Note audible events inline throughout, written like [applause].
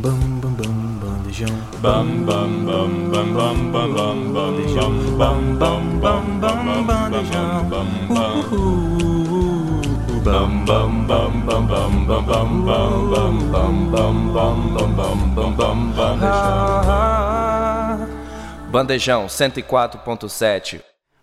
Bam bam bam bandejão. Bam bam bam bam bam bam bam bandejão. Bam bam bam bam bandejão. Bam bam bam bam bam bam bam bam bam bam bam bam bam bam bam bandejão. Bandejão 104.7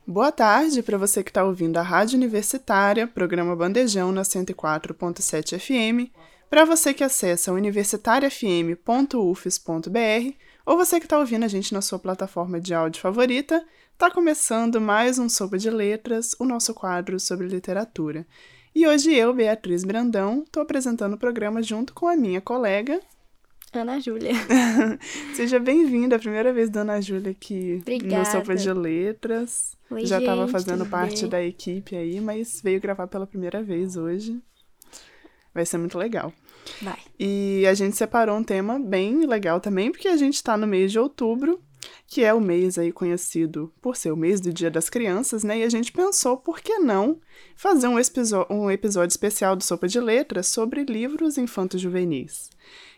Boa tarde para você que está ouvindo a Rádio Universitária, programa Bandejão na 104.7 FM, para você que acessa universitariafm.ufes.br ou você que está ouvindo a gente na sua plataforma de áudio favorita, está começando mais um Sopa de Letras, o nosso quadro sobre literatura. E hoje eu, Beatriz Brandão, estou apresentando o programa junto com a minha colega Ana Júlia. [laughs] Seja bem-vinda, a primeira vez da Ana Júlia aqui Obrigada. no Sopa de Letras. Oi, Já estava fazendo parte bem? da equipe aí, mas veio gravar pela primeira vez hoje. Vai ser muito legal. Vai. E a gente separou um tema bem legal também, porque a gente está no mês de outubro, que é o mês aí conhecido por ser o mês do Dia das Crianças, né? E a gente pensou, por que não fazer um, um episódio especial do Sopa de Letras sobre livros infantos juvenis.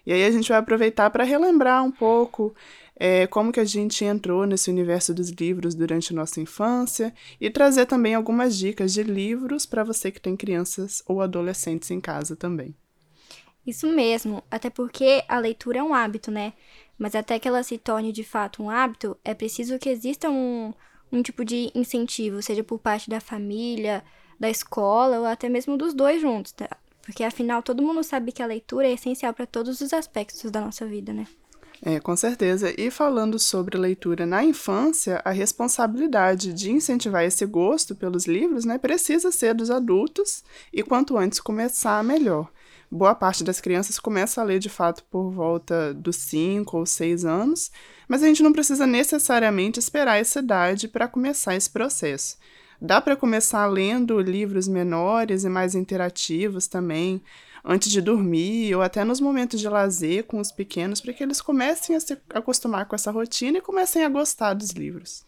E aí a gente vai aproveitar para relembrar um pouco é, como que a gente entrou nesse universo dos livros durante a nossa infância e trazer também algumas dicas de livros para você que tem crianças ou adolescentes em casa também. Isso mesmo, até porque a leitura é um hábito, né? Mas até que ela se torne de fato um hábito, é preciso que exista um, um tipo de incentivo, seja por parte da família, da escola ou até mesmo dos dois juntos, tá? Porque afinal todo mundo sabe que a leitura é essencial para todos os aspectos da nossa vida, né? É, com certeza. E falando sobre leitura na infância, a responsabilidade de incentivar esse gosto pelos livros, né, precisa ser dos adultos e quanto antes começar, melhor. Boa parte das crianças começa a ler de fato por volta dos 5 ou 6 anos, mas a gente não precisa necessariamente esperar essa idade para começar esse processo. Dá para começar lendo livros menores e mais interativos também, antes de dormir ou até nos momentos de lazer com os pequenos, para que eles comecem a se acostumar com essa rotina e comecem a gostar dos livros.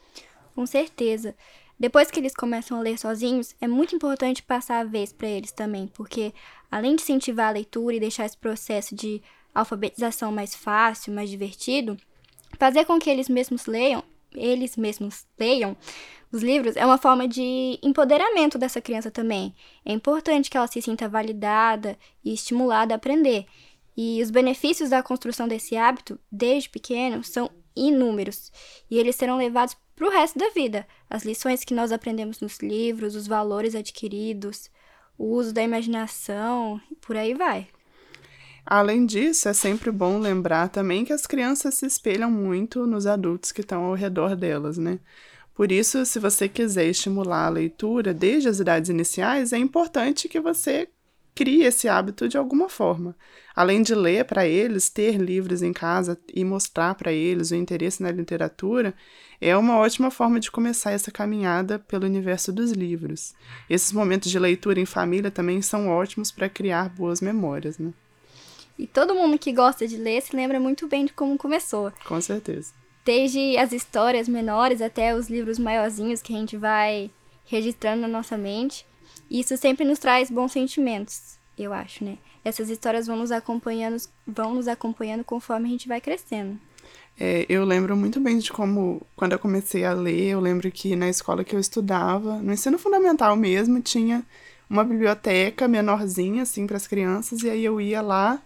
Com certeza. Depois que eles começam a ler sozinhos, é muito importante passar a vez para eles também, porque além de incentivar a leitura e deixar esse processo de alfabetização mais fácil, mais divertido, fazer com que eles mesmos leiam, eles mesmos leiam os livros é uma forma de empoderamento dessa criança também. É importante que ela se sinta validada e estimulada a aprender. E os benefícios da construção desse hábito, desde pequeno, são inúmeros. E eles serão levados para o resto da vida. As lições que nós aprendemos nos livros, os valores adquiridos, o uso da imaginação, por aí vai. Além disso, é sempre bom lembrar também que as crianças se espelham muito nos adultos que estão ao redor delas, né? Por isso, se você quiser estimular a leitura desde as idades iniciais, é importante que você crie esse hábito de alguma forma. Além de ler para eles, ter livros em casa e mostrar para eles o interesse na literatura, é uma ótima forma de começar essa caminhada pelo universo dos livros. Esses momentos de leitura em família também são ótimos para criar boas memórias, né? E todo mundo que gosta de ler se lembra muito bem de como começou. Com certeza. Desde as histórias menores até os livros maiorzinhos que a gente vai registrando na nossa mente. Isso sempre nos traz bons sentimentos, eu acho, né? Essas histórias vão nos acompanhando, vão nos acompanhando conforme a gente vai crescendo. É, eu lembro muito bem de como, quando eu comecei a ler, eu lembro que na escola que eu estudava, no ensino fundamental mesmo, tinha uma biblioteca menorzinha, assim, para as crianças, e aí eu ia lá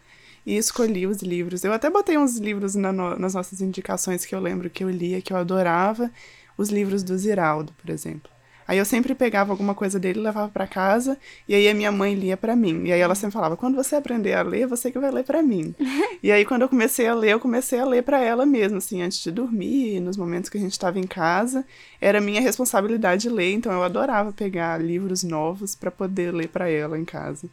e escolhi os livros. Eu até botei uns livros na no- nas nossas indicações que eu lembro que eu lia, que eu adorava, os livros do Ziraldo, por exemplo. Aí eu sempre pegava alguma coisa dele, levava para casa, e aí a minha mãe lia para mim. E aí ela sempre falava: "Quando você aprender a ler, você que vai ler para mim". [laughs] e aí quando eu comecei a ler, eu comecei a ler para ela mesmo, assim, antes de dormir, nos momentos que a gente estava em casa, era minha responsabilidade ler, então eu adorava pegar livros novos para poder ler para ela em casa.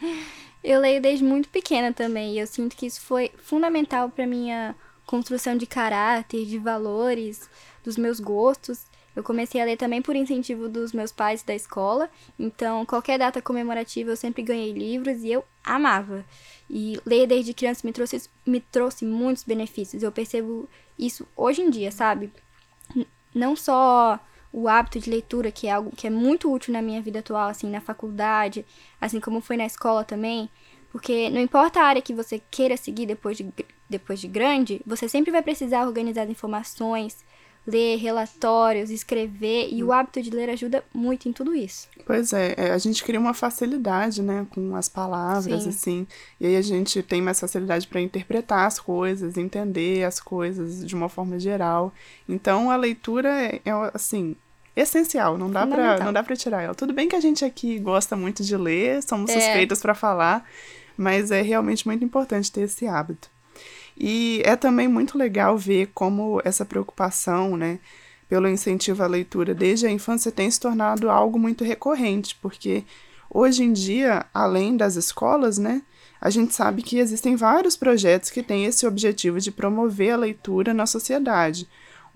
[laughs] Eu leio desde muito pequena também, e eu sinto que isso foi fundamental para minha construção de caráter, de valores, dos meus gostos. Eu comecei a ler também por incentivo dos meus pais da escola, então qualquer data comemorativa eu sempre ganhei livros e eu amava. E ler desde criança me trouxe, me trouxe muitos benefícios. Eu percebo isso hoje em dia, sabe? Não só o hábito de leitura, que é algo que é muito útil na minha vida atual, assim, na faculdade, assim como foi na escola também, Porque não importa a área que você queira seguir depois de, depois de grande, você sempre vai precisar organizar as informações, ler relatórios, escrever, e o hábito de ler ajuda muito em tudo isso. Pois é, é, a gente cria uma facilidade, né, com as palavras, Sim. assim, e aí a gente tem mais facilidade para interpretar as coisas, entender as coisas de uma forma geral. Então a leitura é, é, assim, essencial, não dá para não dá para tirar ela. Tudo bem que a gente aqui gosta muito de ler, somos É. suspeitas para falar, mas é realmente muito importante ter esse hábito. E é também muito legal ver como essa preocupação, né, pelo incentivo à leitura desde a infância tem se tornado algo muito recorrente, porque hoje em dia, além das escolas, né, a gente sabe que existem vários projetos que têm esse objetivo de promover a leitura na sociedade.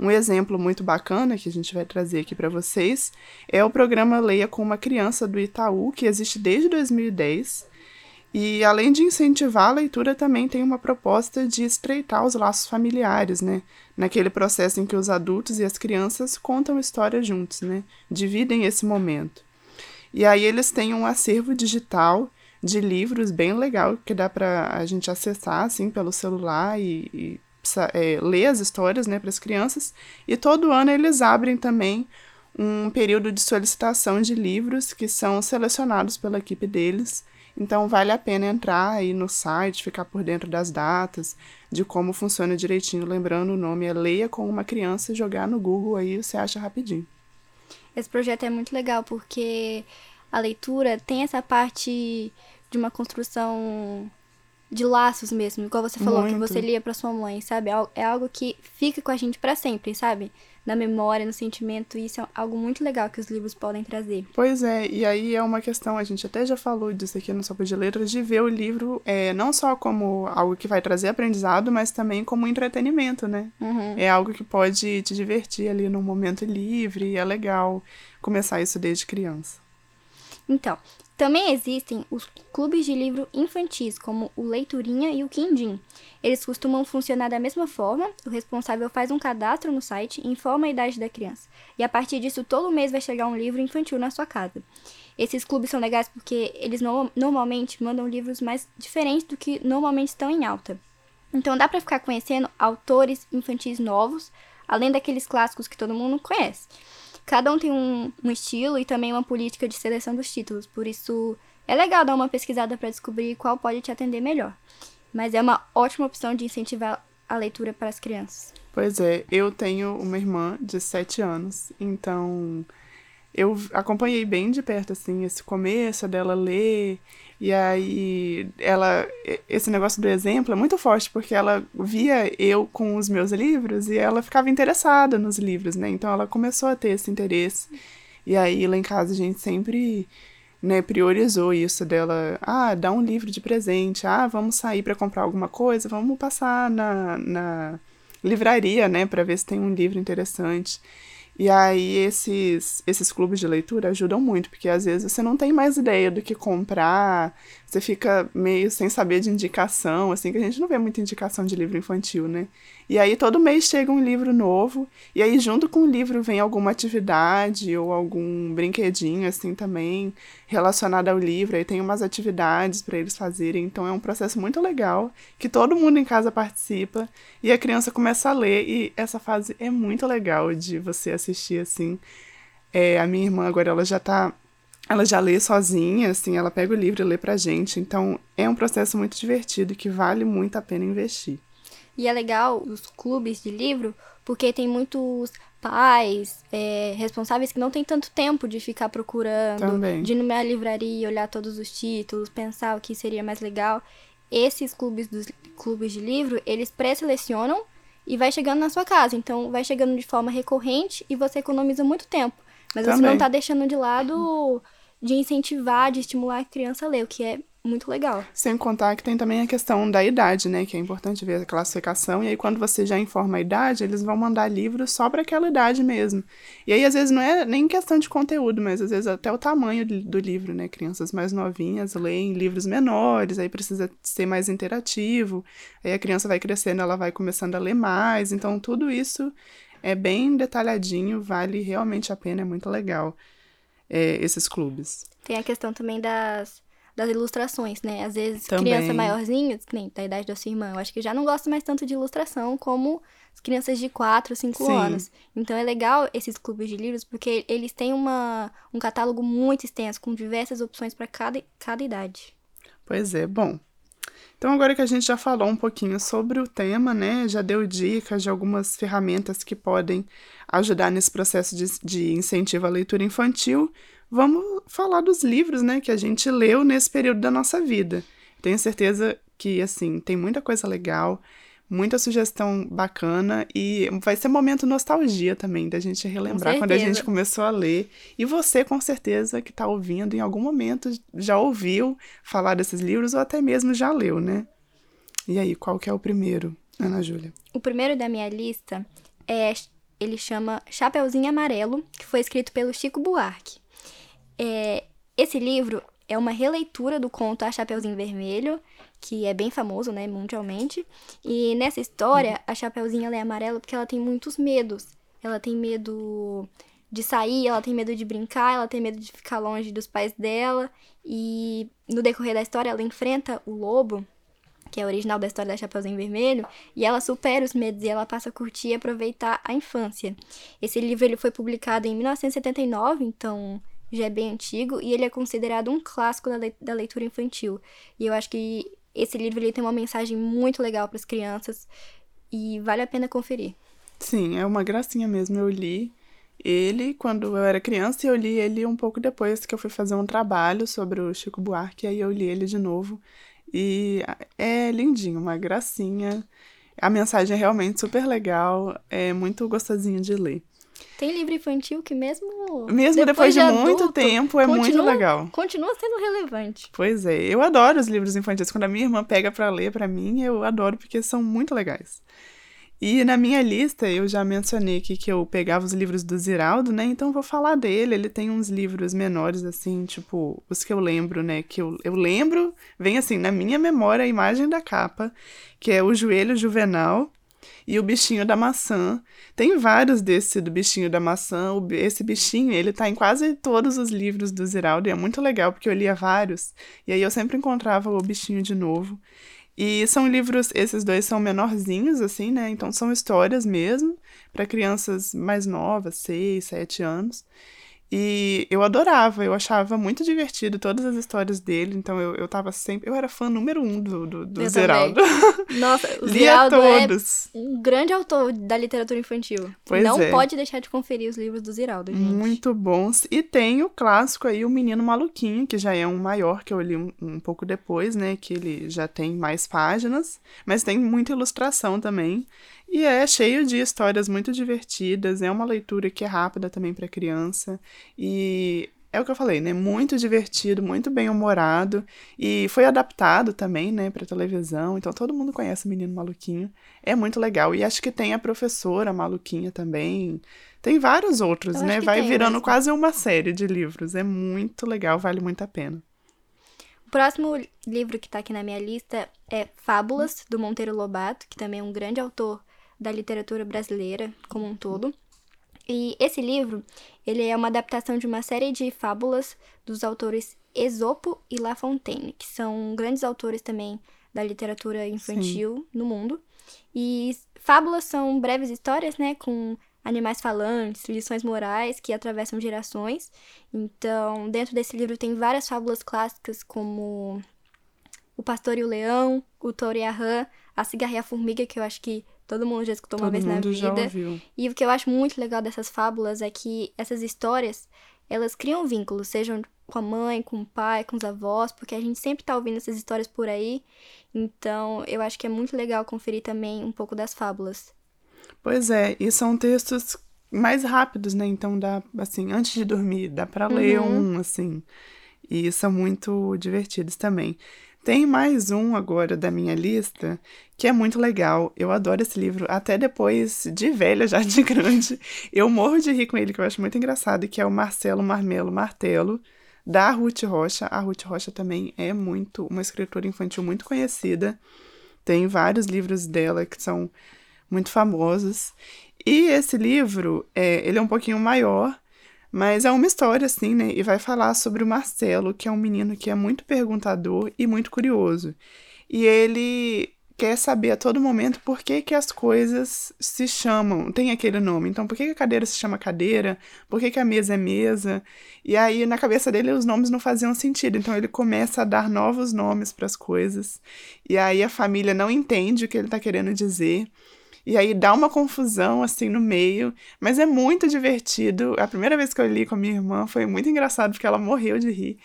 Um exemplo muito bacana que a gente vai trazer aqui para vocês é o programa Leia com uma Criança do Itaú, que existe desde 2010. E além de incentivar a leitura, também tem uma proposta de estreitar os laços familiares, né? Naquele processo em que os adultos e as crianças contam histórias juntos, né? Dividem esse momento. E aí eles têm um acervo digital de livros bem legal que dá para a gente acessar assim pelo celular e, e é, ler as histórias, né, para as crianças. E todo ano eles abrem também um período de solicitação de livros que são selecionados pela equipe deles. Então vale a pena entrar aí no site, ficar por dentro das datas, de como funciona direitinho. Lembrando, o nome é Leia com uma criança, jogar no Google aí você acha rapidinho. Esse projeto é muito legal porque a leitura tem essa parte de uma construção de laços mesmo, igual você falou que Muito. você lia pra sua mãe, sabe? É al- algo que fica com a gente pra sempre, sabe? Na memória, no sentimento, e isso é algo muito legal que os livros podem trazer. Pois é, e aí é uma questão, a gente até já falou disso aqui no Sopa de Letras, de ver o livro é, não só como algo que vai trazer aprendizado, mas também como entretenimento, né? É algo que pode te divertir ali num momento livre, e é legal começar isso desde criança. Então, também existem os clubes de livro infantis, como o Leiturinha e o Quindim. Eles costumam funcionar da mesma forma, o responsável faz um cadastro no site e informa a idade da criança. E a partir disso, todo mês vai chegar um livro infantil na sua casa. Esses clubes são legais porque eles no- normalmente mandam livros mais diferentes do que normalmente estão em alta. Então dá pra ficar conhecendo autores infantis novos, além daqueles clássicos que todo mundo conhece. Cada um tem um, um estilo e também uma política de seleção dos títulos, por isso é legal dar uma pesquisada para descobrir qual pode te atender melhor. Mas é uma ótima opção de incentivar a leitura para as crianças. Pois é, eu tenho uma irmã de 7 anos, então eu acompanhei bem de perto, assim, esse começo dela ler, e aí ela, esse negócio do exemplo é muito forte, porque ela via eu com os meus livros e ela ficava interessada nos livros, né? Então ela começou a ter esse interesse. E aí lá em casa a gente sempre né, priorizou isso dela, ah, dá um livro de presente, ah, vamos sair para comprar alguma coisa, vamos passar na, na livraria, né, para ver se tem um livro interessante. E aí esses, esses clubes de leitura ajudam muito, porque às vezes você não tem mais ideia do que comprar, você fica meio sem saber de indicação, assim, que a gente não vê muita indicação de livro infantil, né? E aí todo mês chega um livro novo, e aí junto com o livro vem alguma atividade ou algum brinquedinho, assim, também relacionado ao livro, aí tem umas atividades para eles fazerem, então é um processo muito legal, que todo mundo em casa participa, e a criança começa a ler, e essa fase é muito legal de você assistir, assim. É, a minha irmã agora, ela já tá ela já lê sozinha, assim, ela pega o livro e lê pra gente. Então, é um processo muito divertido que vale muito a pena investir. E é legal os clubes de livro, porque tem muitos pais é, responsáveis que não tem tanto tempo de ficar procurando, Também. de ir numa livraria, olhar todos os títulos, pensar o que seria mais legal. Esses clubes dos clubes de livro, eles pré-selecionam e vai chegando na sua casa. Então, vai chegando de forma recorrente e você economiza muito tempo. Mas você Também. não tá deixando de lado de incentivar, de estimular a criança a ler, o que é muito legal. Sem contar que tem também a questão da idade, né? Que é importante ver a classificação. E aí, quando você já informa a idade, eles vão mandar livros só para aquela idade mesmo. E aí, às vezes, não é nem questão de conteúdo, mas às vezes até o tamanho do livro, né? Crianças mais novinhas leem livros menores, aí precisa ser mais interativo. Aí a criança vai crescendo, ela vai começando a ler mais. Então, tudo isso é bem detalhadinho, vale realmente a pena, é muito legal é, esses clubes. Tem a questão também das das ilustrações, né? Às vezes, Também. criança maiorzinha, nem da idade da sua irmã, eu acho que já não gosta mais tanto de ilustração como as crianças de 4, 5 Sim. anos. Então é legal esses clubes de livros, porque eles têm uma, um catálogo muito extenso, com diversas opções para cada, cada idade. Pois é, bom. Então, agora que a gente já falou um pouquinho sobre o tema, né? Já deu dicas de algumas ferramentas que podem ajudar nesse processo de, de incentivo à leitura infantil, vamos falar dos livros, né? Que a gente leu nesse período da nossa vida. Tenho certeza que, assim, tem muita coisa legal, muita sugestão bacana e vai ser momento nostalgia também, da gente relembrar quando a gente começou a ler. E você, com certeza, que está ouvindo, em algum momento já ouviu falar desses livros ou até mesmo já leu, né? E aí, qual que é o primeiro, Ana Júlia? O primeiro da minha lista é ele chama Chapeuzinho Amarelo, que foi escrito pelo Chico Buarque. É, esse livro é uma releitura do conto A Chapeuzinho Vermelho, que é bem famoso, né, mundialmente. E nessa história, a Chapeuzinho é amarela porque ela tem muitos medos. Ela tem medo de sair, ela tem medo de brincar, ela tem medo de ficar longe dos pais dela. E no decorrer da história, ela enfrenta o lobo, que é a original da história da Chapeuzinho Vermelho, e ela supera os medos e ela passa a curtir e aproveitar a infância. Esse livro ele foi publicado em 1979, então já é bem antigo, e ele é considerado um clássico da, le- da leitura infantil. E eu acho que esse livro ele tem uma mensagem muito legal para as crianças e vale a pena conferir. Sim, é uma gracinha mesmo. Eu li ele quando eu era criança e eu li ele um pouco depois que eu fui fazer um trabalho sobre o Chico Buarque, aí eu li ele de novo. E é lindinho, uma gracinha. A mensagem é realmente super legal, é muito gostosinho de ler. Tem livro infantil que mesmo Mesmo depois, de, muito adulto, tempo, é muito continua- legal. Continua sendo relevante. Pois é, eu adoro os livros infantis. Quando a minha irmã pega pra ler pra mim, eu adoro porque são muito legais. E na minha lista, eu já mencionei aqui que eu pegava os livros do Ziraldo, né? Então eu vou falar dele. Ele tem uns livros menores, assim, tipo, os que eu lembro, né? Que eu, eu lembro, vem assim, na minha memória, a imagem da capa, que é O Joelho Juvenal e O Bichinho da Maçã. Tem vários desse do Bichinho da Maçã. Esse bichinho, ele tá em quase todos os livros do Ziraldo e é muito legal porque eu lia vários e aí eu sempre encontrava o bichinho de novo. E são livros, esses dois são menorzinhos, assim, né? Então são histórias mesmo, para crianças mais novas, 6, 7 anos. E eu adorava, eu achava muito divertido todas as histórias dele, então eu, eu tava sempre. Eu era fã número um do, do, do Eu Ziraldo. [laughs] Nossa, o Lia Ziraldo é todos. um grande autor da literatura infantil. Pois Não é. pode deixar de conferir os livros do Ziraldo, gente. Muito bons. E tem o clássico aí, O Menino Maluquinho, que já é um maior, que eu li um, um pouco depois, né? Que ele já tem mais páginas, mas tem muita ilustração também. E é cheio de histórias muito divertidas. É uma leitura que é rápida também para criança. E é o que eu falei, né? Muito divertido, muito bem humorado. E foi adaptado também, né, para televisão. Então todo mundo conhece o Menino Maluquinho. É muito legal. E acho que tem a professora Maluquinha também. Tem vários outros, Eu né? Vai virando mesmo. quase uma série de livros. É muito legal, vale muito a pena. O próximo livro que tá aqui na minha lista é Fábulas, do Monteiro Lobato, que também é um grande autor da literatura brasileira como um todo. E esse livro, ele é uma adaptação de uma série de fábulas dos autores Esopo e La Fontaine, que são grandes autores também da literatura infantil no mundo. E fábulas são breves histórias, né, com animais falantes, lições morais que atravessam gerações. Então, dentro desse livro tem várias fábulas clássicas como O Pastor e o Leão, O Touro e a Rã, A Cigarra e a Formiga, que eu acho que todo mundo já escutou uma Todo vez na vida. ouviu. E o que eu acho muito legal dessas fábulas é que essas histórias, elas criam vínculos, sejam com a mãe, com o pai, com os avós, porque a gente sempre tá ouvindo essas histórias por aí. Então, eu acho que é muito legal conferir também um pouco das fábulas. Pois é, e são textos mais rápidos, né? Então dá, assim, antes de dormir, dá pra ler Uhum. um, assim. E são muito divertidos também. Tem mais um agora da minha lista que é muito legal. Eu adoro esse livro, até depois de velha, já de [laughs] grande. Eu morro de rir com ele, que eu acho muito engraçado, que é o Marcelo Marmelo Martelo, da Ruth Rocha. A Ruth Rocha também é muito uma escritora infantil muito conhecida. Tem vários livros dela que são muito famosos. E esse livro, é, ele é um pouquinho maior, Mas é uma história, assim, né? E vai falar sobre o Marcelo, que é um menino que é muito perguntador e muito curioso. E ele quer saber a todo momento por que, que as coisas se chamam, tem aquele nome. Então, por que, que a cadeira se chama cadeira? Por que, que a mesa é mesa? E aí, na cabeça dele, os nomes não faziam sentido. Então, ele começa a dar novos nomes para as coisas. E aí, a família não entende o que ele está querendo dizer. E aí dá uma confusão assim no meio, mas é muito divertido. A primeira vez que eu li com a minha irmã foi muito engraçado porque ela morreu de rir.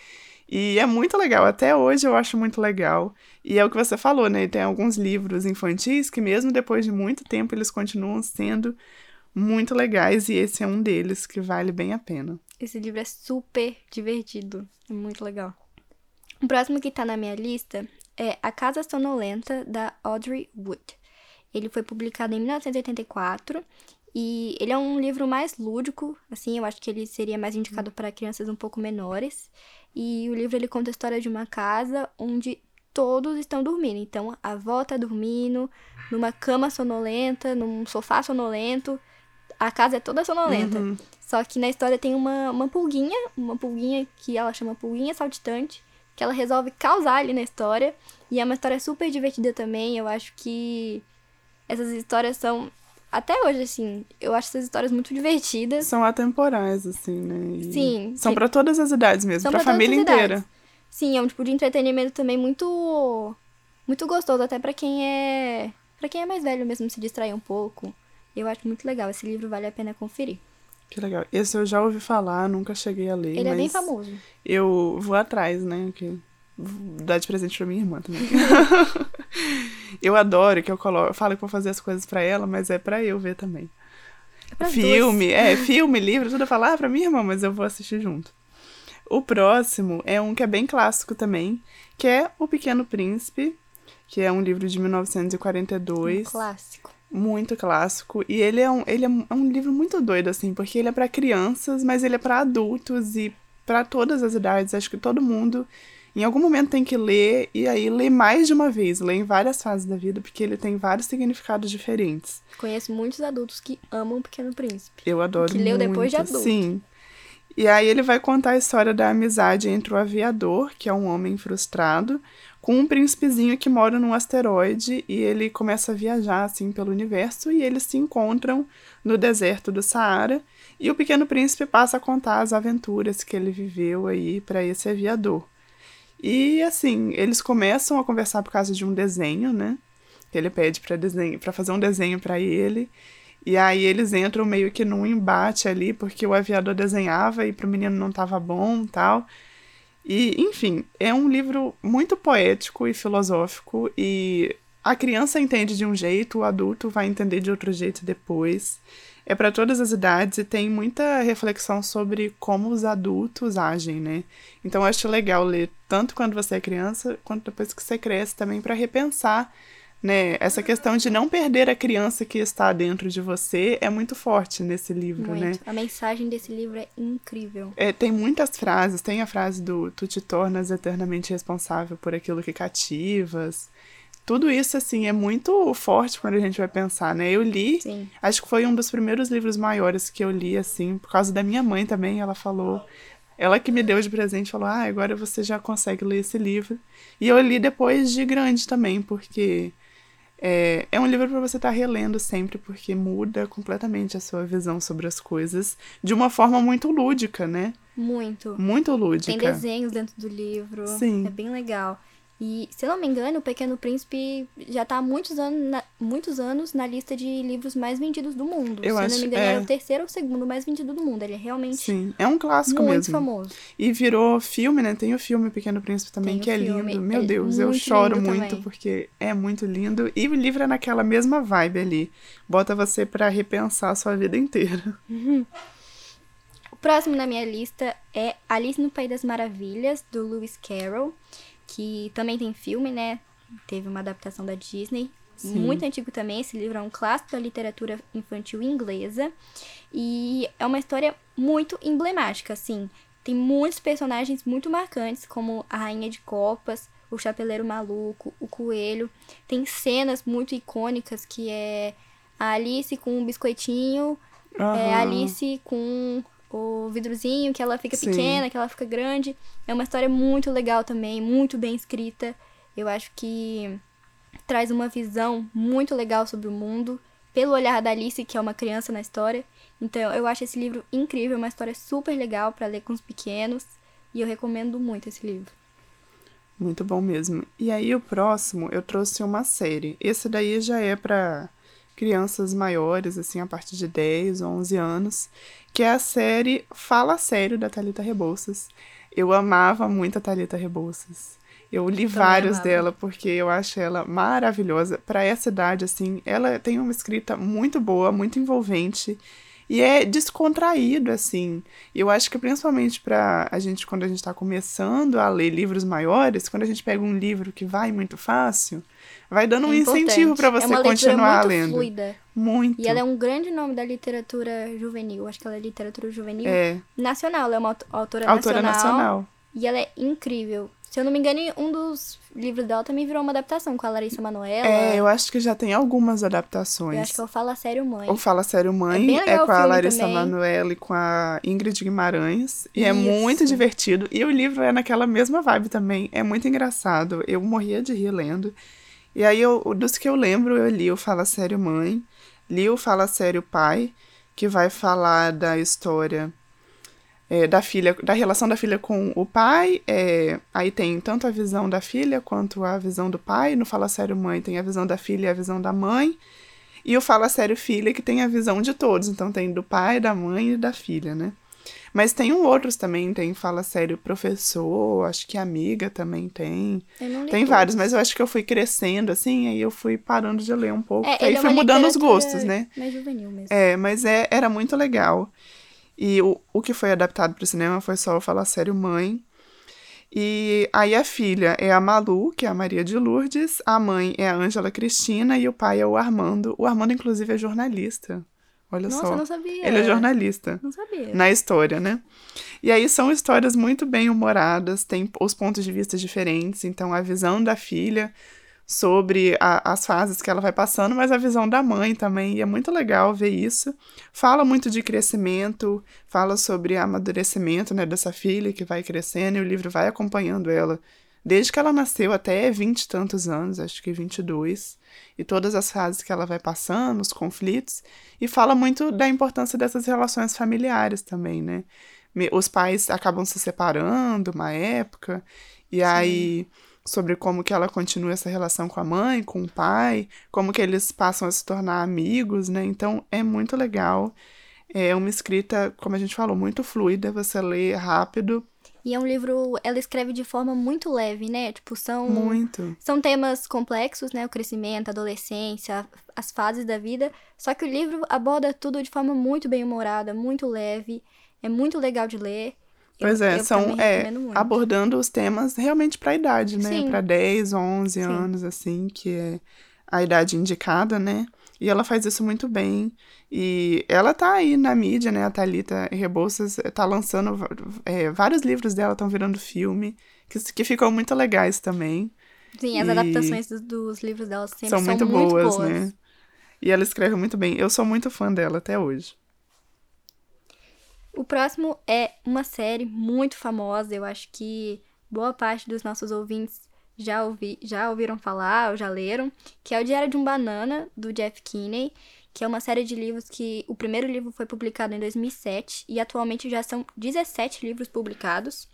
E é muito legal, até hoje eu acho muito legal. E é o que você falou, né? Tem alguns livros infantis que, mesmo depois de muito tempo, eles continuam sendo muito legais, e esse é um deles que vale bem a pena. Esse livro é super divertido, é muito legal. O próximo que tá na minha lista é A Casa Sonolenta, da Audrey Wood. Ele foi publicado em 1984 e ele é um livro mais lúdico, assim, eu acho que ele seria mais indicado para crianças um pouco menores. E o livro ele conta a história de uma casa onde todos estão dormindo. Então, a avó tá dormindo numa cama sonolenta, num sofá sonolento. A casa é toda sonolenta. Uhum. Só que na história tem uma, uma pulguinha, uma pulguinha que ela chama pulguinha saltitante, que ela resolve causar ali na história. E é uma história super divertida também. Eu acho que essas histórias são até hoje, assim, eu acho essas histórias muito divertidas. São atemporais, assim, né? E Sim. São que- para todas as idades mesmo, São pra pra família inteira. Sim, é um tipo de entretenimento também muito muito gostoso, até pra quem é para quem é mais velho mesmo se distrair um pouco. Eu acho muito legal, esse livro vale a pena conferir. Que legal. Esse eu já ouvi falar, nunca cheguei a ler. Ele é bem famoso. Eu vou atrás, né? Que vou dar de presente pra minha irmã também. [laughs] eu adoro que eu coloco, eu falo que vou fazer as coisas pra ela, mas é pra eu ver também. pras filme, é, filme, livro, tudo eu falo, ah, pra minha irmã, mas eu vou assistir junto. O próximo é um que é bem clássico também, que é O Pequeno Príncipe, que é um livro de Um 1942 clássico. muito clássico. E ele é um, ele é um- é um livro muito doido, assim, porque ele é para crianças, mas ele é para adultos e para todas as idades. Acho que todo mundo, em algum momento, tem que ler e aí ler mais de uma vez, ler em várias fases da vida, porque ele tem vários significados diferentes. Conheço muitos adultos que amam o Pequeno Príncipe. Eu adoro Que leu muito. depois de adulto. Sim. E aí ele vai contar a história da amizade entre o aviador, que é um homem frustrado, com um príncipezinho que mora num asteroide e ele começa a viajar assim pelo universo e eles se encontram no deserto do Saara e o pequeno príncipe passa a contar as aventuras que ele viveu aí para esse aviador. E assim, eles começam a conversar por causa de um desenho, né? Ele pede para desenho, para fazer um desenho para ele. E aí eles entram meio que num embate ali, porque o aviador desenhava e pro menino não tava bom, tal. E, enfim, é um livro muito poético e filosófico e a criança entende de um jeito, o adulto vai entender de outro jeito depois. É para todas as idades e tem muita reflexão sobre como os adultos agem, né? Então eu acho legal ler tanto quando você é criança quanto depois que você cresce também para repensar, né? Essa questão de não perder a criança que está dentro de você é muito forte nesse livro, Muito. né? A mensagem desse livro é incrível. É, tem muitas frases, tem a frase do tu te tornas eternamente responsável por aquilo que cativas. Tudo isso, assim, é muito forte quando a gente vai pensar, né? Eu li, Sim. acho que foi um dos primeiros livros maiores que eu li, assim, por causa da minha mãe também, ela falou. Ela que me deu de presente falou: Ah, agora você já consegue ler esse livro. E eu li depois de grande também, porque é, é um livro para você estar relendo sempre, porque muda completamente a sua visão sobre as coisas de uma forma muito lúdica, né? Muito. Muito lúdica. Tem desenhos dentro do livro. Sim. É bem legal. E, se eu não me engano, O Pequeno Príncipe já tá há muitos anos na, muitos anos na lista de livros mais vendidos do mundo. Eu se eu acho- não me engano, é. era o terceiro ou segundo mais vendido do mundo. Ele é realmente Sim, é um clássico muito mesmo. famoso. E virou filme, né? Tem o filme Pequeno Príncipe também, Tem que é filme, lindo. Meu é Deus, eu choro muito também. porque é muito lindo. E o livro é naquela mesma vibe ali. Bota você pra repensar a sua vida inteira. O próximo na minha lista é Alice no País das Maravilhas, do Lewis Carroll, que também tem filme, né? Teve uma adaptação da Disney. Sim. Muito antigo também, esse livro é um clássico da literatura infantil inglesa. E é uma história muito emblemática, assim. Tem muitos personagens muito marcantes, como a Rainha de Copas, o Chapeleiro Maluco, o Coelho. Tem cenas muito icônicas que é a Alice com um biscoitinho, é, Aham. a Alice com o vidrozinho, que ela fica Sim. pequena, que ela fica grande. É uma história muito legal também, muito bem escrita. Eu acho que traz uma visão muito legal sobre o mundo, pelo olhar da Alice, que é uma criança na história. Então, eu acho esse livro incrível, uma história super legal para ler com os pequenos, e eu recomendo muito esse livro. Muito bom mesmo. E aí o próximo eu trouxe uma série. Esse daí já é para crianças maiores, assim, a partir de 10, 11 anos, que é a série Fala Sério da Thalita Rebouças. Eu amava muito a Thalita Rebouças. Eu li vários amava. dela porque eu acho ela maravilhosa. Para essa idade, assim, ela tem uma escrita muito boa, muito envolvente. E é descontraído, assim. Eu acho que principalmente para a gente, quando a gente está começando a ler livros maiores, quando a gente pega um livro que vai muito fácil, vai dando um É incentivo importante. para você é uma leitura continuar muito lendo. fluida. Muito. E ela é um grande nome da literatura juvenil. Acho que ela é literatura juvenil É, nacional. Ela é uma aut- autora, autora nacional. nacional. E ela é incrível. Se eu não me engano, um dos livros dela também virou uma adaptação com a Larissa Manoela. É, eu acho que já tem algumas Eu adaptações. acho que é o Fala Sério Mãe. O Fala Sério Mãe bem é, legal com a Larissa. Manoela e com a Ingrid Guimarães. E é Isso. muito divertido. E o livro é naquela mesma vibe também. É muito engraçado. Eu morria de rir lendo. E aí, eu, dos que eu lembro, eu li o Fala Sério Mãe, li o Fala Sério Pai, que vai falar da história é, da filha, da relação da filha com o pai. é, aí tem tanto a visão da filha quanto a visão do pai. No Fala Sério Mãe tem a visão da filha e a visão da mãe. E o Fala Sério Filha que tem a visão de todos. Então tem do pai, da mãe e da filha, né? Mas tem um outros também, tem Fala Sério Professor, acho que Amiga também tem. Tem vários, mas eu acho que eu fui crescendo, assim, aí eu fui parando de ler um pouco. É, aí é fui uma mudando os gostos, né? Mais juvenil mesmo. É, mas é, era muito legal. E o, o que foi adaptado para o cinema foi só o Fala Sério Mãe. E aí a filha é a Malu, que é a Maria de Lourdes, a mãe é a Ângela Cristina e o pai é o Armando. O Armando, inclusive, é jornalista. Olha Nossa, só. não sabia. Ele é jornalista Não sabia. na história, né? E aí são histórias muito bem humoradas, tem os pontos de vista diferentes, então a visão da filha sobre a- as fases que ela vai passando, mas a visão da mãe também, e é muito legal ver isso. Fala muito de crescimento, fala sobre amadurecimento, né, dessa filha que vai crescendo, e o livro vai acompanhando ela desde que ela nasceu até vinte e tantos anos, acho que 22, e todas as fases que ela vai passando, os conflitos, e fala muito da importância dessas relações familiares também, né? Os pais acabam se separando uma época, e aí sobre como que ela continua essa relação com a mãe, com o pai, como que eles passam a se tornar amigos, né? Então é muito legal. É uma escrita, como a gente falou, muito fluida, você lê rápido, E é um livro, ela escreve de forma muito leve, né? Tipo, são muito. São temas complexos, né? O crescimento, a adolescência, as fases da vida. Só que o livro aborda tudo de forma muito bem humorada, muito leve. É muito legal de ler. Eu- Pois é, eu são é, muito. abordando os temas realmente para a idade, né? Para 10, 11 Sim. anos, assim, que é a idade indicada, né? E ela faz isso muito bem. E ela tá aí na mídia, né? A Thalita Rebouças tá lançando é, vários livros dela, estão virando filme, que, que ficam muito legais também. Sim, as e- adaptações dos, dos livros dela sempre são são, muito, boas, né? E ela escreve muito bem. Eu sou muito fã dela até hoje. O próximo é uma série muito famosa. Eu acho que boa parte dos nossos ouvintes já, ouvi, já ouviram falar ou já leram, que é o Diário de um Banana, do Jeff Kinney, que é uma série de livros que o primeiro livro foi publicado em 2007 e atualmente já são 17 livros publicados,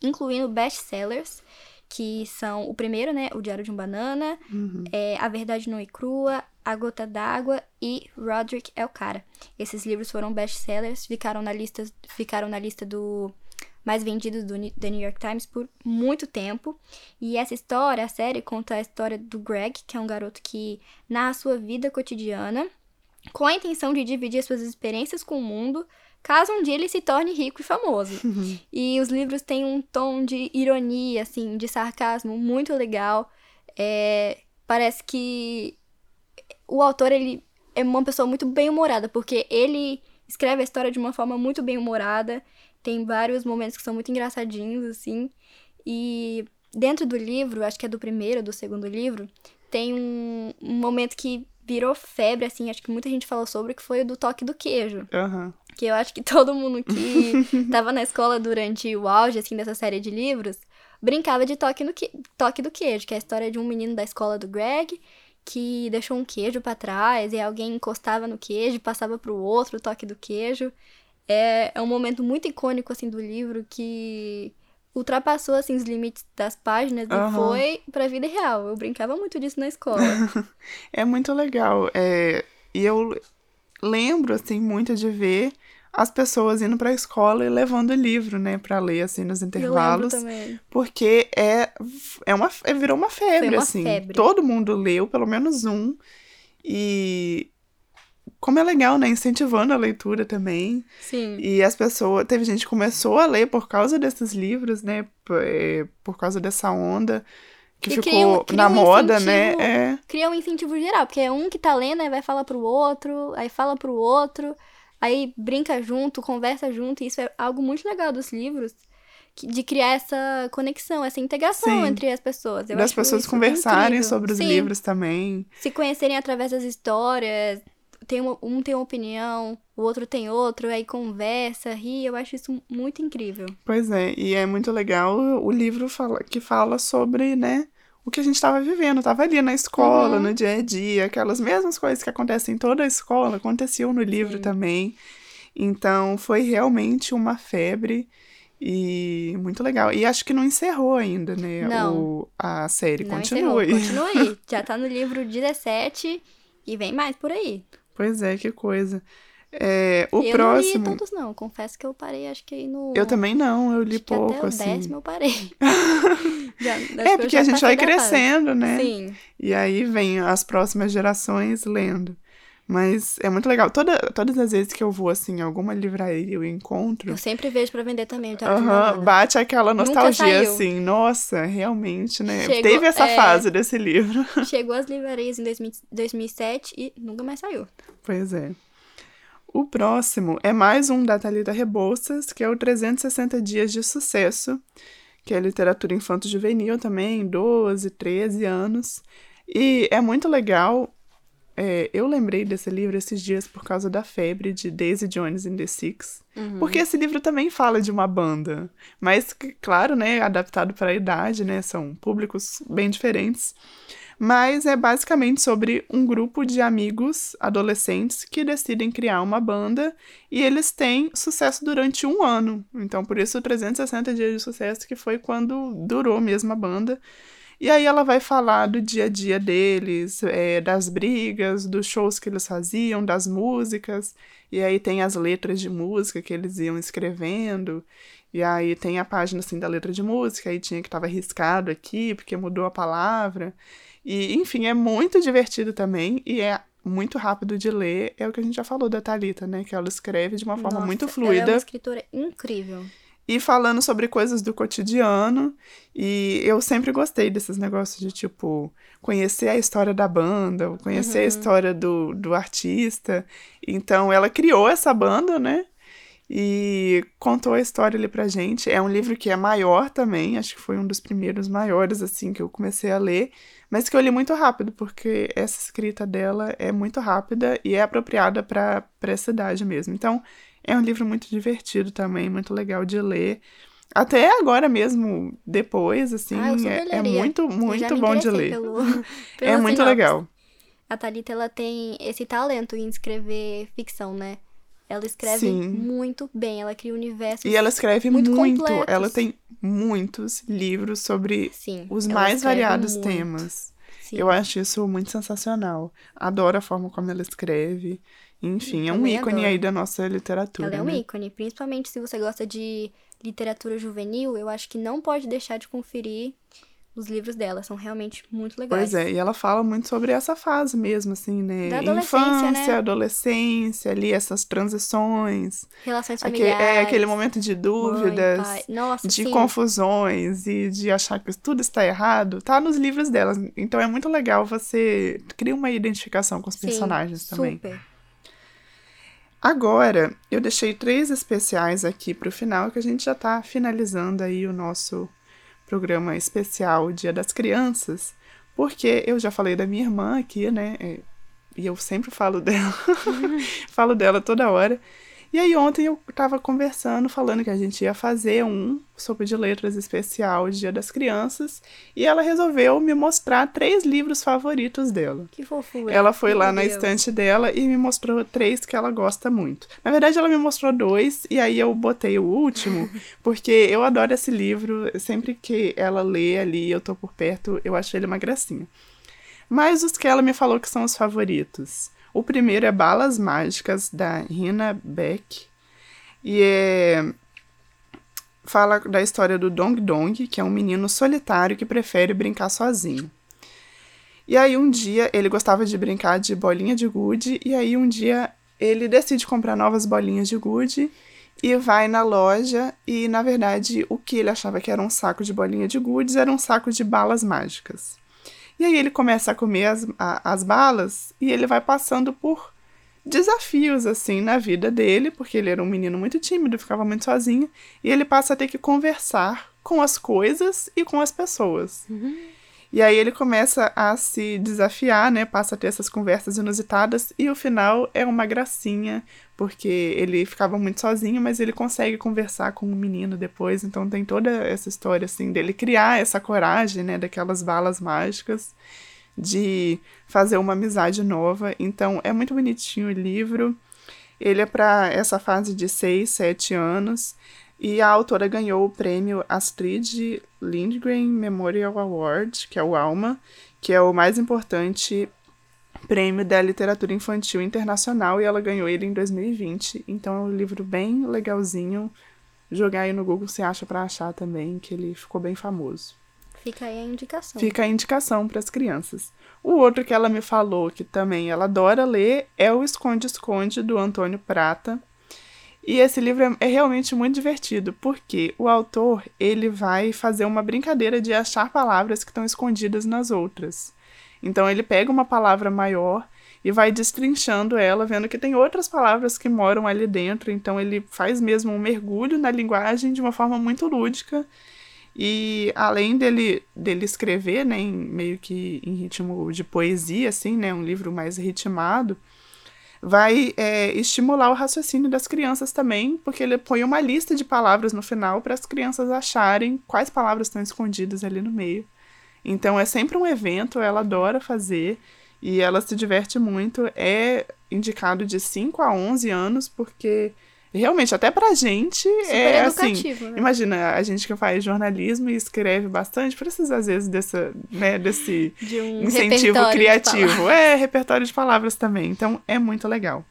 incluindo best-sellers, que são o primeiro, né, o Diário de um Banana, é, A Verdade Não é Crua, A Gota d'Água e Roderick é o Cara. Esses livros foram best-sellers, ficaram na lista, ficaram na lista do mais vendidos do The New York Times por muito tempo. E essa história, a série, conta a história do Greg, que é um garoto que narra a sua vida cotidiana com a intenção de dividir suas experiências com o mundo, caso um dia ele se torne rico e famoso. E os livros têm um tom de ironia, assim, de sarcasmo muito legal. É, parece que o autor, ele é uma pessoa muito bem-humorada, porque ele escreve a história de uma forma muito bem-humorada. Tem vários momentos que são muito engraçadinhos, assim. E dentro do livro, acho que é do primeiro ou do segundo livro, tem um, um momento que virou febre, assim, acho que muita gente falou sobre, que foi o do toque do queijo. Aham. Que eu acho que todo mundo que [laughs] tava na escola durante o auge, assim, dessa série de livros, brincava de toque, no que... toque do queijo, que é a história de um menino da escola do Greg que deixou um queijo para trás e alguém encostava no queijo, passava pro outro o toque do queijo. É, é um momento muito icônico, assim, do livro que ultrapassou, assim, os limites das páginas Aham. e foi pra vida real. Eu brincava muito disso na escola. [laughs] É muito legal. É, e eu lembro, assim, muito de ver as pessoas indo pra escola e levando livro, né, pra ler, assim, nos intervalos. Porque é, é uma, é- virou uma febre, uma assim. febre. Todo mundo leu, pelo menos um. E como é legal, né? Incentivando a leitura também. Sim. E as pessoas. Teve gente que começou a ler por causa desses livros, né? Por, é, por causa dessa onda que ficou cria um- cria na um moda, né? É. Cria um incentivo geral, porque é um que tá lendo, aí vai falar pro outro, aí fala pro outro, aí brinca junto, conversa junto, e isso é algo muito legal dos livros, de criar essa conexão, essa integração Sim. entre as pessoas. Eu das acho pessoas conversarem incrível. sobre os Sim, livros também. Se conhecerem através das histórias, tem uma- um tem uma opinião, o outro tem outro, aí conversa, ri, eu acho isso muito incrível. Pois é, e é muito legal o livro fala, que fala sobre, né, o que a gente estava vivendo. Tava ali na escola, Uhum. no dia a dia, aquelas mesmas coisas que acontecem em toda a escola, aconteciam no livro Sim. também. Então, foi realmente uma febre e muito legal. E acho que não encerrou ainda, né, Não. o- a série. Não Continua continua aí. [laughs] Já tá no livro 17 e vem mais por aí. Pois é, que coisa. É, o eu próximo... não li todos, não. Confesso que eu parei, acho que aí no. Eu também não, eu li acho pouco, até o assim. décimo eu parei. [laughs] Já- É, eu porque a gente vai fase. crescendo, né? Sim. E aí vem as próximas gerações lendo. Mas é muito legal. Toda, todas as vezes que eu vou, assim, alguma livraria eu encontro, Eu sempre vejo pra vender também. Eu aham, falando. bate aquela nostalgia, assim. Nossa, realmente, né? Chegou- Teve essa é. fase desse livro. Chegou às livrarias em 2000 2007 e nunca mais saiu. Pois é. O próximo é mais um da Thalita Rebouças, que é o 360 Dias de Sucesso, que é literatura infanto-juvenil também, 12, 13 anos. E é muito legal. é, eu lembrei desse livro esses dias por causa da febre de Daisy Jones and the Six. Porque esse livro também fala de uma banda. Mas, claro, né, adaptado para a idade, né? São públicos bem diferentes. Mas é basicamente sobre um grupo de amigos adolescentes que decidem criar uma banda e eles têm sucesso durante um ano. Então, por isso, 360 dias de sucesso, que foi quando durou mesmo a banda. E aí ela vai falar do dia a dia deles, é, das brigas, dos shows que eles faziam, das músicas. E aí tem as letras de música que eles iam escrevendo. E aí tem a página assim da letra de música, aí tinha que estava riscado aqui, porque mudou a palavra. E, enfim, é muito divertido também e é muito rápido de ler. É o que a gente já falou da Thalita, né? Que ela escreve de uma forma Nossa, muito Ela é fluida uma escritora incrível. e falando sobre coisas do cotidiano. E eu sempre gostei desses negócios de, tipo, conhecer a história da banda, conhecer a história do, do artista. Então, ela criou essa banda, né? E contou a história ali pra gente. É um livro que é maior também, acho que foi um dos primeiros maiores, assim, que eu comecei a ler, mas que eu li muito rápido, porque essa escrita dela é muito rápida e é apropriada pra essa idade mesmo. Então, é um livro muito divertido também, muito legal de ler. Até agora mesmo, depois, assim, ah, é, é muito, muito bom de ler. Pelo, [laughs] [laughs] É pela muito legal. A Thalita, ela tem esse talento em escrever ficção, né? Ela escreve Sim. muito bem, ela cria universos. E ela escreve muito muito. completos. Ela tem muitos livros sobre Sim, os mais variados muito. temas. Sim. Eu acho isso muito sensacional. Adoro a forma como ela escreve. Enfim, é um ícone adoro. aí da nossa literatura. Ela é um né? ícone, principalmente se você gosta de literatura juvenil, eu acho que não pode deixar de conferir os livros dela, são realmente muito legais. Pois é, e ela fala muito sobre essa fase mesmo, assim, né? Da adolescência, Infância, né? adolescência, ali, essas transições. Relações Aquele, familiares. é aquele momento de mãe, dúvidas, pai. Nossa, de sim. confusões e de achar que tudo está errado. Tá nos livros delas. Então é muito legal você criar uma identificação com os Sim, personagens também. Super. Agora, eu deixei três especiais aqui pro final, que a gente já tá finalizando aí o nosso programa especial Dia das Crianças, porque eu já falei da minha irmã aqui, né? é, E eu sempre falo dela, [laughs] falo dela toda hora. E aí ontem eu tava conversando, falando que a gente ia fazer um sopa de letras especial Dia das Crianças, e ela resolveu me mostrar três livros favoritos dela. Que fofura. Ela foi Meu lá na Deus. estante dela e me mostrou três que ela gosta muito. Na verdade, ela me mostrou dois, e aí eu botei o último, [laughs] porque eu adoro esse livro. Sempre que ela lê ali, eu tô por perto, eu acho ele uma gracinha. Mas os que ela me falou que são os favoritos. O primeiro é Balas Mágicas, da Rina Beck. E é... fala da história do Dong Dong, que é um menino solitário que prefere brincar sozinho. E aí um dia ele gostava de brincar de bolinha de gude, e aí um dia ele decide comprar novas bolinhas de gude e vai na loja e na verdade o que ele achava que era um saco de bolinha de gudes era um saco de balas mágicas. E aí ele começa a comer as, a- as balas e ele vai passando por desafios assim na vida dele, porque ele era um menino muito tímido, ficava muito sozinho, e ele passa a ter que conversar com as coisas e com as pessoas. E aí ele começa a se desafiar, né? Passa a ter essas conversas inusitadas e o final é uma gracinha, porque ele ficava muito sozinho, mas ele consegue conversar com o menino depois, então tem toda essa história assim dele criar essa coragem, né, daquelas balas mágicas de fazer uma amizade nova. Então é muito bonitinho o livro. Ele é para essa fase de 6, 7 anos. E a autora ganhou o prêmio Astrid Lindgren Memorial Award, que é o ALMA, que é o mais importante prêmio da literatura infantil internacional, e ela ganhou ele em 2020. Então é um livro bem legalzinho. Jogar aí no Google você acha para achar também, que ele ficou bem famoso. Fica aí a indicação. Fica a indicação para as crianças. O outro que ela me falou que também ela adora ler é o Esconde-Esconde, do Antônio Prata. E esse livro é, é realmente muito divertido, porque o autor ele vai fazer uma brincadeira de achar palavras que estão escondidas nas outras. Então ele pega uma palavra maior e vai destrinchando ela, vendo que tem outras palavras que moram ali dentro. Então ele faz mesmo um mergulho na linguagem de uma forma muito lúdica. E além dele, dele escrever, né, em, meio que em ritmo de poesia, assim, né, um livro mais ritmado, vai é, estimular o raciocínio das crianças também, porque ele põe uma lista de palavras no final para as crianças acharem quais palavras estão escondidas ali no meio. Então é sempre um evento, ela adora fazer e ela se diverte muito. É indicado de 5 a 11 anos, porque realmente, até pra gente, é assim. educativo, né? Imagina, a gente que faz jornalismo e escreve bastante, precisa às vezes dessa, né, desse [laughs] De um incentivo criativo. É, repertório de palavras também. Então, é muito legal.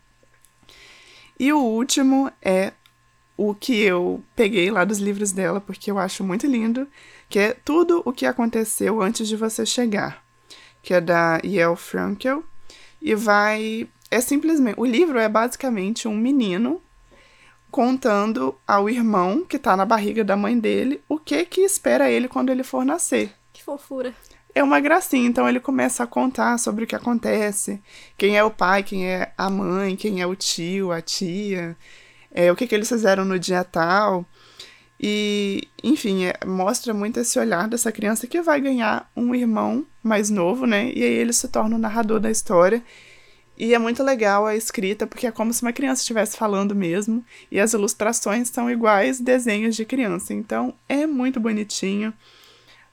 E o último é o que eu peguei lá dos livros dela, porque eu acho muito lindo, que é Tudo o que aconteceu antes de você chegar, que é da Yale Frankel, e vai... É simplesmente... O livro é basicamente um menino contando ao irmão, que tá na barriga da mãe dele, o que que espera ele quando ele for nascer Que fofura. é uma gracinha. Então ele começa a contar sobre o que acontece, quem é o pai, quem é a mãe, quem é o tio, a tia, é, o que, que eles fizeram no dia tal. E, enfim, é, mostra muito esse olhar dessa criança que vai ganhar um irmão mais novo, né? E aí ele se torna o narrador da história. E é muito legal a escrita, porque é como se uma criança estivesse falando mesmo. E as ilustrações são iguais desenhos de criança. Então é muito bonitinho.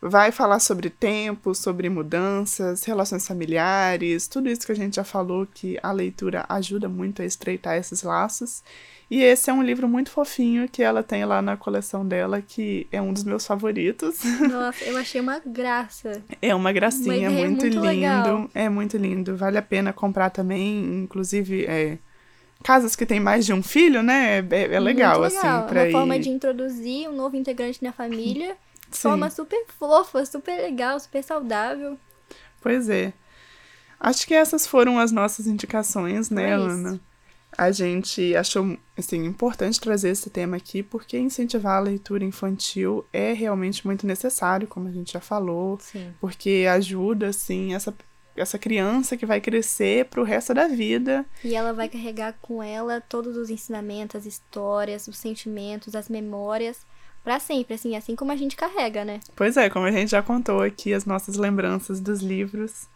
Vai falar sobre tempo, sobre mudanças, relações familiares, tudo isso que a gente já falou que a leitura ajuda muito a estreitar esses laços. E esse é um livro muito fofinho que ela tem lá na coleção dela, que é um dos meus favoritos. [laughs] Nossa, eu achei uma graça. É uma gracinha, é muito, muito lindo. legal. É muito lindo. Vale a pena comprar também, inclusive, é, casas que tem mais de um filho, né? É, é legal, Muito legal. assim, pra Uma ir. forma de introduzir um novo integrante na família. De Sim. forma super fofa, super legal, super saudável. Pois é. Acho que essas foram as nossas indicações, né, isso. Ana? A gente achou assim, importante trazer esse tema aqui, porque incentivar a leitura infantil é realmente muito necessário, como a gente já falou, Sim. porque ajuda, assim, essa, essa criança que vai crescer pro resto da vida. E ela vai carregar com ela todos os ensinamentos, as histórias, os sentimentos, as memórias, pra sempre, assim, assim como a gente carrega, né? Pois é, como a gente já contou aqui, as nossas lembranças dos livros.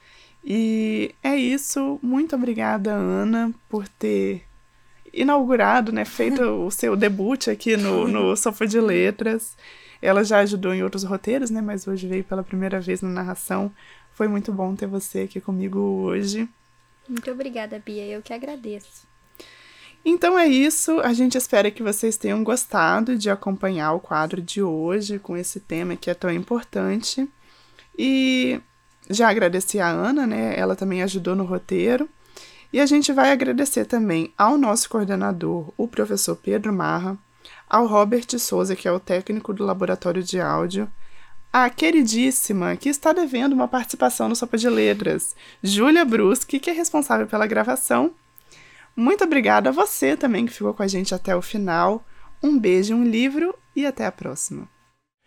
E é isso. Muito obrigada, Ana, por ter inaugurado, né, feito [laughs] o seu debut aqui no, no Sofá de Letras. Ela já ajudou em outros roteiros, né, mas hoje veio pela primeira vez na narração. Foi muito bom ter você aqui comigo hoje. Muito obrigada, Bia. Eu que agradeço. Então é isso. A gente espera que vocês tenham gostado de acompanhar o quadro de hoje com esse tema que é tão importante. E já agradeci a Ana, né? Ela também ajudou no roteiro. E a gente vai agradecer também ao nosso coordenador, o professor Pedro Marra, ao Robert Souza, que é o técnico do laboratório de áudio, a queridíssima, que está devendo uma participação no Sopa de Letras, Júlia Bruschi, que é responsável pela gravação. Muito obrigada a você também que ficou com a gente até o final. Um beijo, um livro e até a próxima.